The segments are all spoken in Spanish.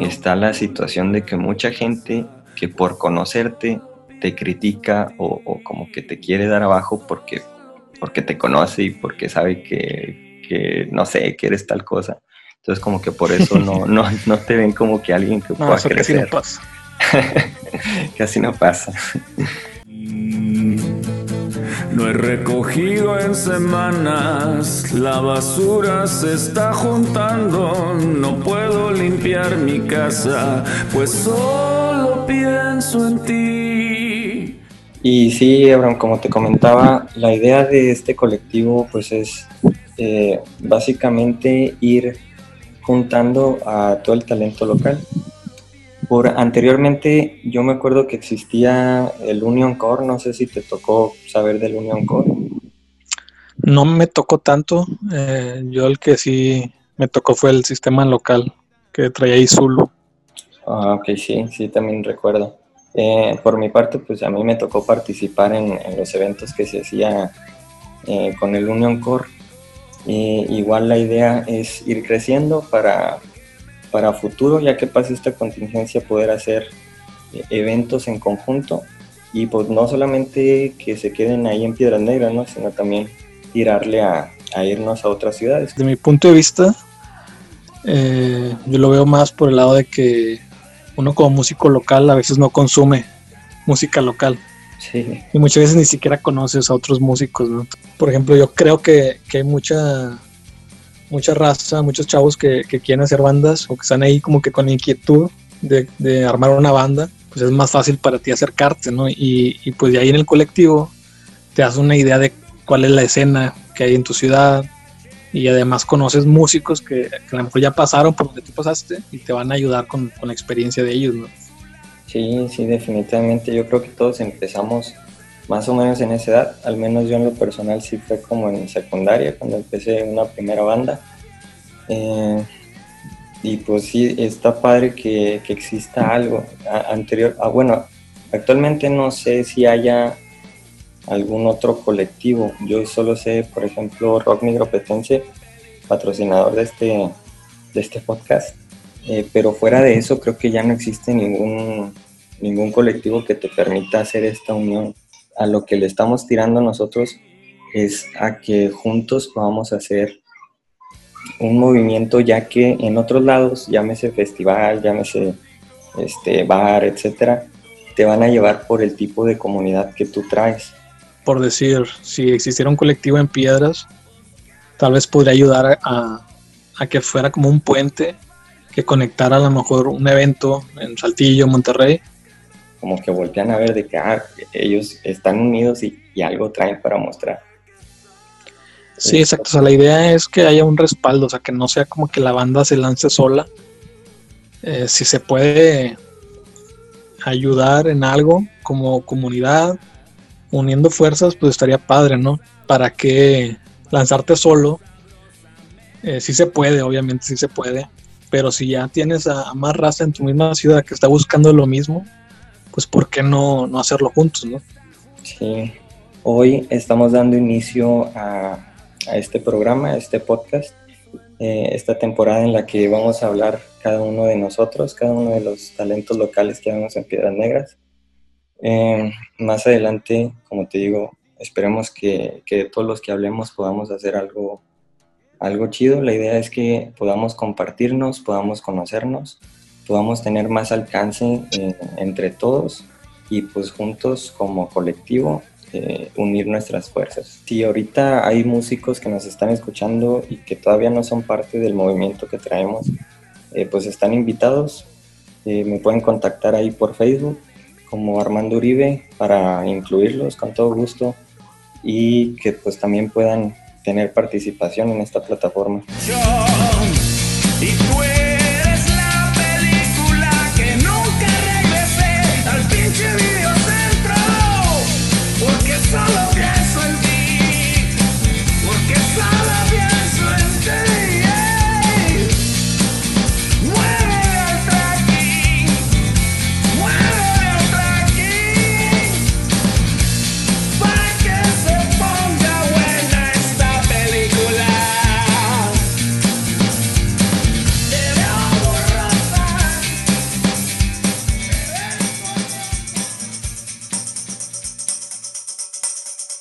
Está la situación de que mucha gente que por conocerte te critica o, como que te quiere dar abajo porque, porque te conoce y porque sabe que, no sé, que eres tal cosa. Entonces como que por eso no, no, no te ven como que alguien que pueda crecer. Casi no pasa. casi no pasa. No he recogido en semanas, la basura se está juntando, no puedo limpiar mi casa, pues solo pienso en ti. Y sí, Abraham, como te comentaba, la idea de este colectivo pues es eh, básicamente ir juntando a todo el talento local. Por anteriormente, yo me acuerdo que existía el Union Core, no sé si te tocó saber del Union Core. No me tocó tanto, eh, yo el que sí me tocó fue el sistema local que traía ahí Zulu. Ah, ok, sí, sí, también recuerdo. Eh, por mi parte, pues a mí me tocó participar en, los eventos que se hacía eh, con el Union Core. igual la idea es ir creciendo para para futuro, ya que pase esta contingencia, poder hacer eh, eventos en conjunto y pues no solamente que se queden ahí en Piedras Negras, ¿no? sino también tirarle a, irnos a otras ciudades. De mi punto de vista, eh, yo lo veo más por el lado de que uno como músico local a veces no consume música local. Sí. Y muchas veces ni siquiera conoces a otros músicos, ¿no? Por ejemplo, yo creo que, que hay mucha mucha raza, muchos chavos que, quieren hacer bandas o que están ahí como que con inquietud de, armar una banda, pues es más fácil para ti acercarte, ¿no? Y, pues de ahí en el colectivo te das una idea de cuál es la escena que hay en tu ciudad y además conoces músicos que, a lo mejor ya pasaron por donde tú pasaste y te van a ayudar con, con la experiencia de ellos, ¿no? Sí, sí, definitivamente. Yo creo que todos empezamos más o menos en esa edad, al menos yo en lo personal sí fue como en secundaria, cuando empecé una primera banda. Eh, y pues sí, está padre que, exista algo anterior. Ah, bueno, actualmente no sé si haya algún otro colectivo. Yo solo sé, por ejemplo, Rock Migropetense, patrocinador de este, de este podcast. Eh, pero fuera de eso, creo que ya no existe ningún, ningún colectivo que te permita hacer esta unión a lo que le estamos tirando nosotros es a que juntos podamos hacer un movimiento ya que en otros lados, llámese festival, llámese este bar, etcétera, te van a llevar por el tipo de comunidad que tú traes. Por decir, si existiera un colectivo en piedras, tal vez podría ayudar a, a que fuera como un puente que conectara a lo mejor un evento en Saltillo, Monterrey, como que voltean a ver de que ah, ellos están unidos y, algo traen para mostrar. Sí, exacto. O sea, la idea es que haya un respaldo, o sea, que no sea como que la banda se lance sola. Eh, si se puede ayudar en algo como comunidad, uniendo fuerzas, pues estaría padre, ¿no? ¿Para que lanzarte solo? Eh, sí se puede, obviamente sí se puede, pero si ya tienes a, más raza en tu misma ciudad que está buscando lo mismo, pues ¿por qué no, no hacerlo juntos, no? Sí, hoy estamos dando inicio a, a este programa, a este podcast, eh, esta temporada en la que vamos a hablar cada uno de nosotros, cada uno de los talentos locales que vemos en Piedras Negras. Eh, más adelante, como te digo, esperemos que, que todos los que hablemos podamos hacer algo, algo chido. La idea es que podamos compartirnos, podamos conocernos podamos tener más alcance eh, entre todos y pues juntos como colectivo eh, unir nuestras fuerzas. Si ahorita hay músicos que nos están escuchando y que todavía no son parte del movimiento que traemos, eh, pues están invitados. me pueden contactar ahí por Facebook como Armando Uribe para incluirlos con todo gusto y que pues también puedan tener participación en esta plataforma.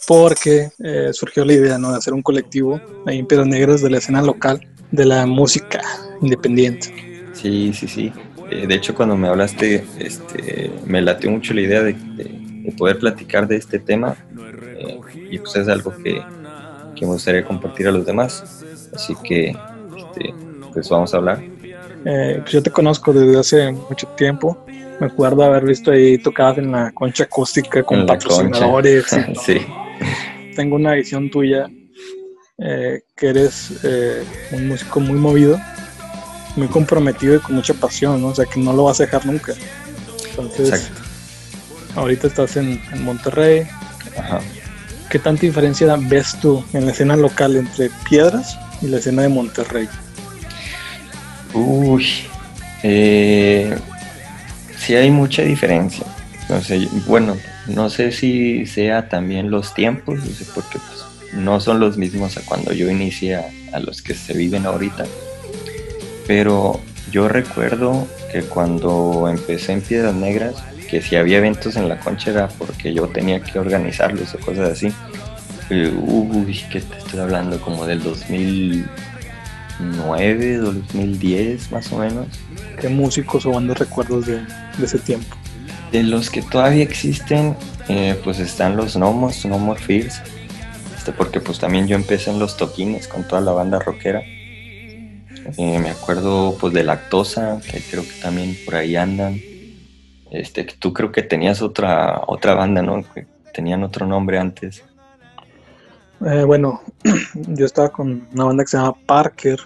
Porque eh, surgió la idea ¿no? de hacer un colectivo ahí en Piedras Negras de la escena local de la música independiente. Sí, sí, sí. Eh, de hecho, cuando me hablaste, este, me latió mucho la idea de, poder platicar de este tema eh, y pues es algo que, que, me gustaría compartir a los demás. Así que, este, pues vamos a hablar. Pues yo te conozco desde hace mucho tiempo me acuerdo haber visto ahí tocadas en la concha acústica con patrocinadores. sí. Tengo una visión tuya eh, que eres eh, un músico muy movido, muy comprometido y con mucha pasión, ¿no? O sea, que no lo vas a dejar nunca. Entonces, Exacto. ahorita estás en, Monterrey. Ajá. ¿Qué tanta diferencia ves tú en la escena local entre Piedras y la escena de Monterrey? Uy, eh, sí hay mucha diferencia. No sé, bueno, no sé si sea también los tiempos, porque pues, no son los mismos a cuando yo inicié a, los que se viven ahorita. Pero yo recuerdo que cuando empecé en Piedras Negras, que si había eventos en la concha era porque yo tenía que organizarlos o cosas así. Uy, ¿qué te estoy hablando? Como del 2009, 2010 más o menos. ¿Qué músicos o bandas recuerdos de ese tiempo? De los que todavía existen, eh, pues están los Nomos, No More Fears, este, porque pues también yo empecé en los toquines con toda la banda rockera. Eh, me acuerdo pues de Lactosa, que creo que también por ahí andan. Este, tú creo que tenías otra, otra banda, ¿no? Que tenían otro nombre antes. Eh, bueno, yo estaba con una banda que se llama Parker.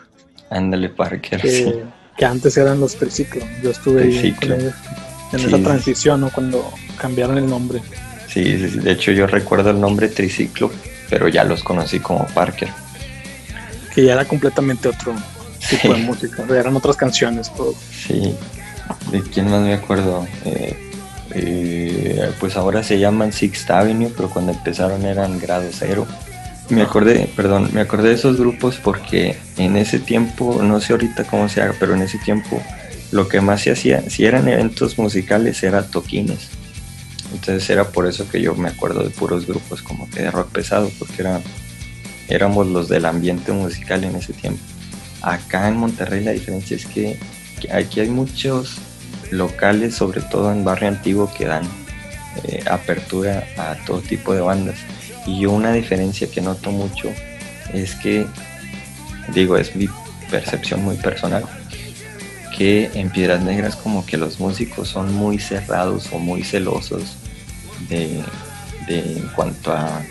Ándale, Parker. Que, que antes eran los Triciclo. Yo estuve ahí con ellos en esa transición, ¿no? Cuando cambiaron el nombre. Sí, de hecho yo recuerdo el nombre Triciclo, pero ya los conocí como Parker. Que ya era completamente otro tipo de música, eran otras canciones, todo. Sí, ¿de quién más me acuerdo? Eh, eh, pues ahora se llaman Sixth Avenue, pero cuando empezaron eran Grado Cero. Me acordé, perdón, me acordé de esos grupos porque en ese tiempo, no sé ahorita cómo se haga, pero en ese tiempo lo que más se hacía, si eran eventos musicales, era toquines. Entonces era por eso que yo me acuerdo de puros grupos como que de rock pesado, porque éramos los del ambiente musical en ese tiempo. Acá en Monterrey la diferencia es que, aquí hay muchos locales, sobre todo en barrio antiguo, que dan eh, apertura a todo tipo de bandas. Y yo una diferencia que noto mucho es que, digo, es mi percepción muy personal, en Piedras Negras como que los músicos son muy cerrados o muy celosos de, en cuanto a,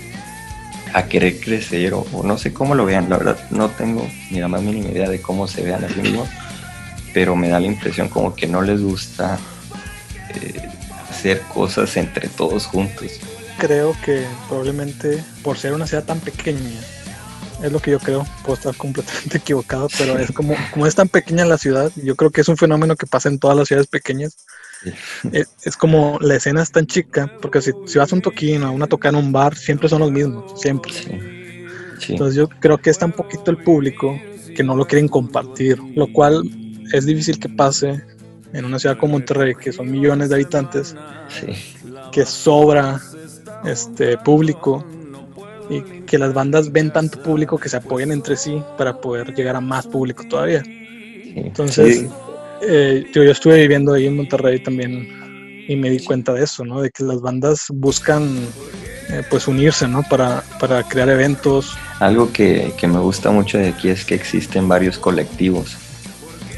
querer crecer o, no sé cómo lo vean, la verdad no tengo ni la más mínima idea de cómo se vean a sí pero me da la impresión como que no les gusta eh, hacer cosas entre todos juntos. Creo que probablemente por ser una ciudad tan pequeña es lo que yo creo. Puedo estar completamente equivocado, pero es como, como es tan pequeña la ciudad, yo creo que es un fenómeno que pasa en todas las ciudades pequeñas. Es, como la escena es tan chica, porque si, si vas a un toquín o a una toca en un bar, siempre son los mismos, siempre. Entonces yo creo que es tan poquito el público que no lo quieren compartir, lo cual es difícil que pase en una ciudad como Monterrey, que son millones de habitantes, que sobra este público y que las bandas ven tanto público que se apoyen entre sí para poder llegar a más público todavía. Entonces, eh, yo, estuve viviendo ahí en Monterrey también y me di cuenta de eso, ¿no? De que las bandas buscan eh, pues unirse, ¿no? Para, para crear eventos. Algo que, que, me gusta mucho de aquí es que existen varios colectivos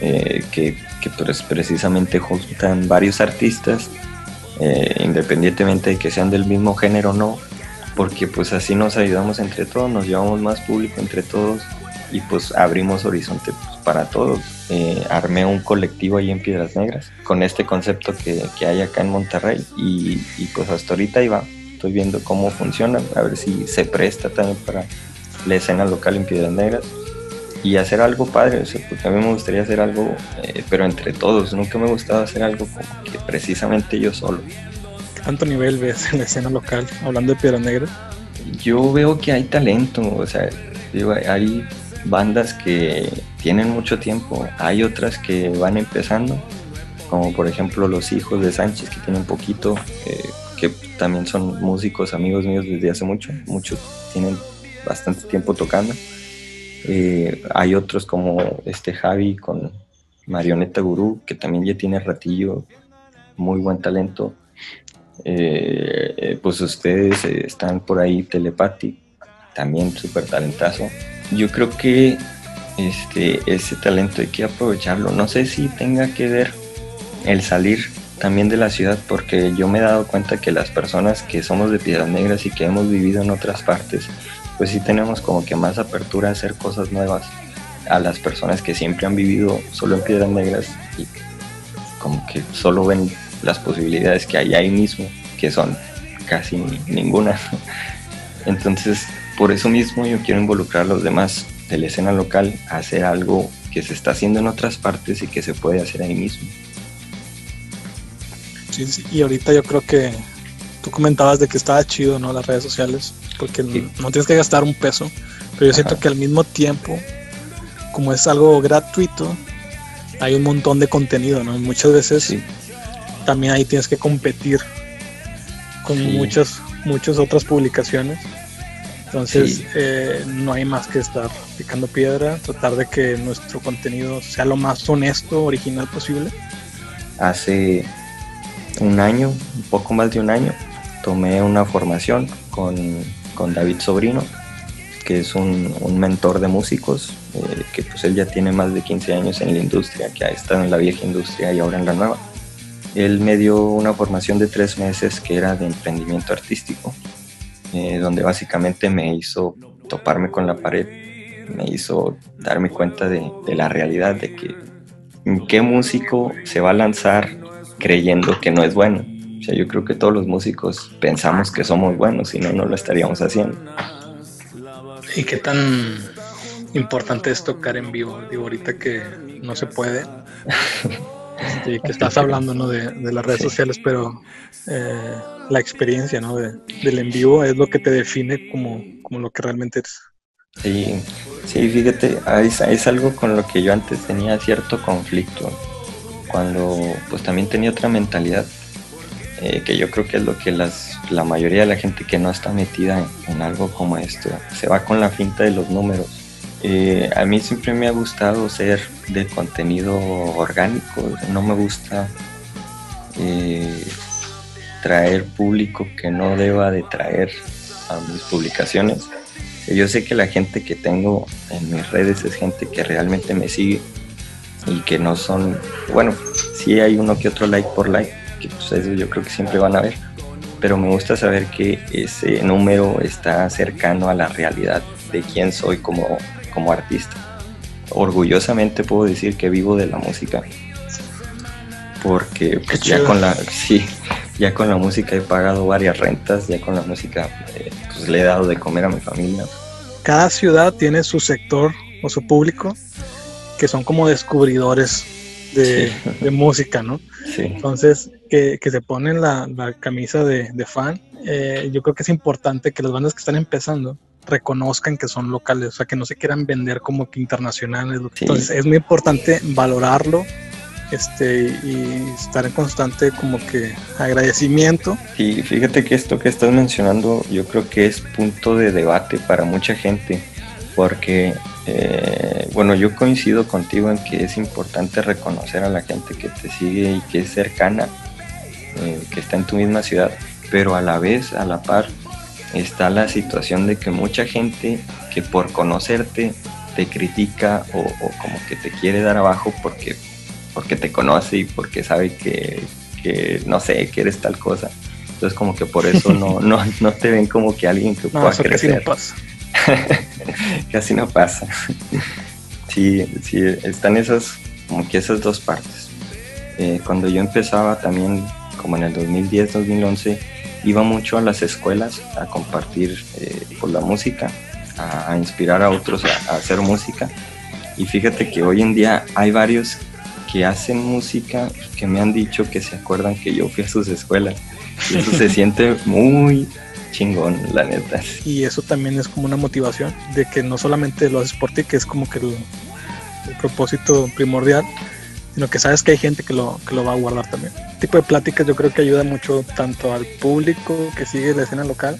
eh, que, que pues, precisamente juntan varios artistas, independientemente de que sean del mismo género o no, porque pues así nos ayudamos entre todos, nos llevamos más público entre todos y pues abrimos horizonte pues, para todos. Eh, armé un colectivo ahí en Piedras Negras con este concepto que, que hay acá en Monterrey y, pues hasta ahorita va. Estoy viendo cómo funciona, a ver si se presta también para la escena local en Piedras Negras y hacer algo padre, porque a mí me gustaría hacer algo, eh, pero entre todos, nunca me ha gustado hacer algo como que precisamente yo solo tanto nivel ves en la escena local, hablando de Piedra Negra? Yo veo que hay talento, o sea, hay bandas que tienen mucho tiempo, hay otras que van empezando, como por ejemplo los hijos de Sánchez que tienen poquito, eh, que también son músicos, amigos míos desde hace mucho, muchos tienen bastante tiempo tocando. Eh, hay otros como este Javi con Marioneta Gurú, que también ya tiene ratillo, muy buen talento. Eh, eh, pues ustedes están por ahí, Telepati, también súper talentazo. Yo creo que este, ese talento hay que aprovecharlo. No sé si tenga que ver el salir también de la ciudad, porque yo me he dado cuenta que las personas que somos de Piedras Negras y que hemos vivido en otras partes, pues sí tenemos como que más apertura a hacer cosas nuevas a las personas que siempre han vivido solo en Piedras Negras y como que solo ven las posibilidades que hay ahí mismo, que son casi ninguna. Entonces, por eso mismo yo quiero involucrar a los demás de la escena local a hacer algo que se está haciendo en otras partes y que se puede hacer ahí mismo. Sí, sí, y ahorita yo creo que tú comentabas de que estaba chido, ¿no? Las redes sociales, porque no tienes que gastar un peso, pero yo siento que al mismo tiempo, como es algo gratuito, hay un montón de contenido, ¿no? Muchas veces también ahí tienes que competir con muchas, muchas otras publicaciones. Entonces, eh, no hay más que estar picando piedra, tratar de que nuestro contenido sea lo más honesto, original posible. Hace un año, un poco más de un año, tomé una formación con, David Sobrino, que es un, mentor de músicos, eh, que pues él ya tiene más de 15 años en la industria, que ha estado en la vieja industria y ahora en la nueva. Él me dio una formación de tres meses que era de emprendimiento artístico, eh, donde básicamente me hizo toparme con la pared, me hizo darme cuenta de, de la realidad, de que qué músico se va a lanzar creyendo que no es bueno. O sea, yo creo que todos los músicos pensamos que somos buenos, si no, no lo estaríamos haciendo. ¿Y qué tan importante es tocar en vivo? Digo, ahorita que no se puede, este, que estás hablando ¿no? de, las redes sociales, pero eh, la experiencia ¿no? de, del en vivo es lo que te define como, como lo que realmente eres. Sí, sí, fíjate, es, es algo con lo que yo antes tenía cierto conflicto, cuando pues también tenía otra mentalidad eh, que yo creo que es lo que las, la mayoría de la gente que no está metida en, algo como esto se va con la finta de los números. Eh, a mí siempre me ha gustado ser de contenido orgánico, no me gusta eh, traer público que no deba de traer a mis publicaciones. Yo sé que la gente que tengo en mis redes es gente que realmente me sigue y que no son, bueno, sí hay uno que otro like por like, pues, eso yo creo que siempre van a ver, pero me gusta saber que ese número está cercano a la realidad de quién soy como, como artista. Orgullosamente puedo decir que vivo de la música, porque pues, ya con la sí, ya con la música he pagado varias rentas, ya con la música eh, pues, le he dado de comer a mi familia. Cada ciudad tiene su sector o su público que son como descubridores de, música, ¿no? Sí. Entonces, que, se ponen la, camisa de, fan, eh, yo creo que es importante que las bandas que están empezando reconozcan que son locales, o sea, que no se quieran vender como que internacionales. Entonces, es muy importante valorarlo este, y estar en constante como que agradecimiento. Y fíjate que esto que estás mencionando yo creo que es punto de debate para mucha gente, porque eh, bueno, yo coincido contigo en que es importante reconocer a la gente que te sigue y que es cercana, eh, que está en tu misma ciudad, pero a la vez, a la par, está la situación de que mucha gente que por conocerte te critica o, como que te quiere dar abajo porque, porque te conoce y porque sabe que, no sé, que eres tal cosa. Entonces como que por eso no, no, no te ven como que alguien que pueda crecer. Casi no pasa. sí, sí, están esas, como que esas dos partes. Eh, cuando yo empezaba también, como en el 2010, 2011, iba mucho a las escuelas a compartir eh, por la música, a, inspirar a otros a, hacer música. Y fíjate que hoy en día hay varios que hacen música que me han dicho que se acuerdan que yo fui a sus escuelas. Y eso se siente muy, chingón, la neta. Y eso también es como una motivación de que no solamente lo haces por ti, que es como que el, propósito primordial, sino que sabes que hay gente que lo, que lo va a guardar también. Este tipo de pláticas yo creo que ayuda mucho tanto al público que sigue la escena local,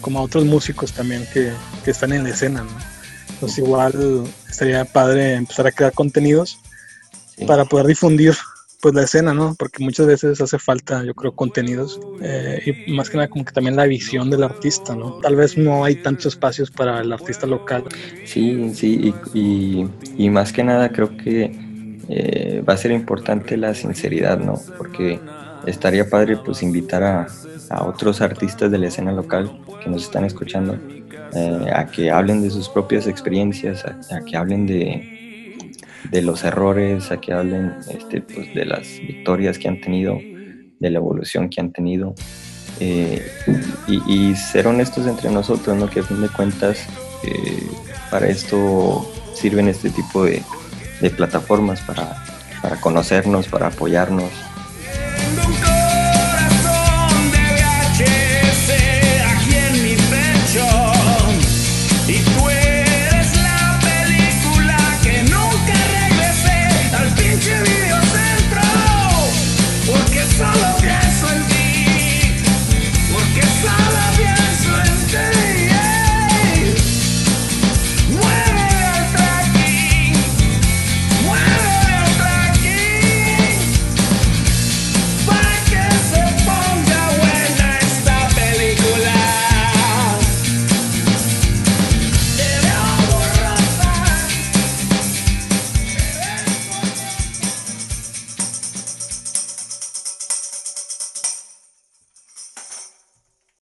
como a otros músicos también que, que están en la escena. ¿no? Entonces igual estaría padre empezar a crear contenidos para poder difundir pues la escena, ¿no? Porque muchas veces hace falta, yo creo, contenidos eh, y más que nada como que también la visión del artista, ¿no? Tal vez no hay tantos espacios para el artista local. Sí, sí, y, y, más que nada creo que eh, va a ser importante la sinceridad, ¿no? Porque estaría padre pues invitar a, otros artistas de la escena local que nos están escuchando eh, a que hablen de sus propias experiencias, a que hablen de, de los errores, a que hablen este, pues, de las victorias que han tenido, de la evolución que han tenido. Eh, y, ser honestos entre nosotros, ¿no? que a fin de cuentas eh, para esto sirven este tipo de plataformas para, para conocernos, para apoyarnos.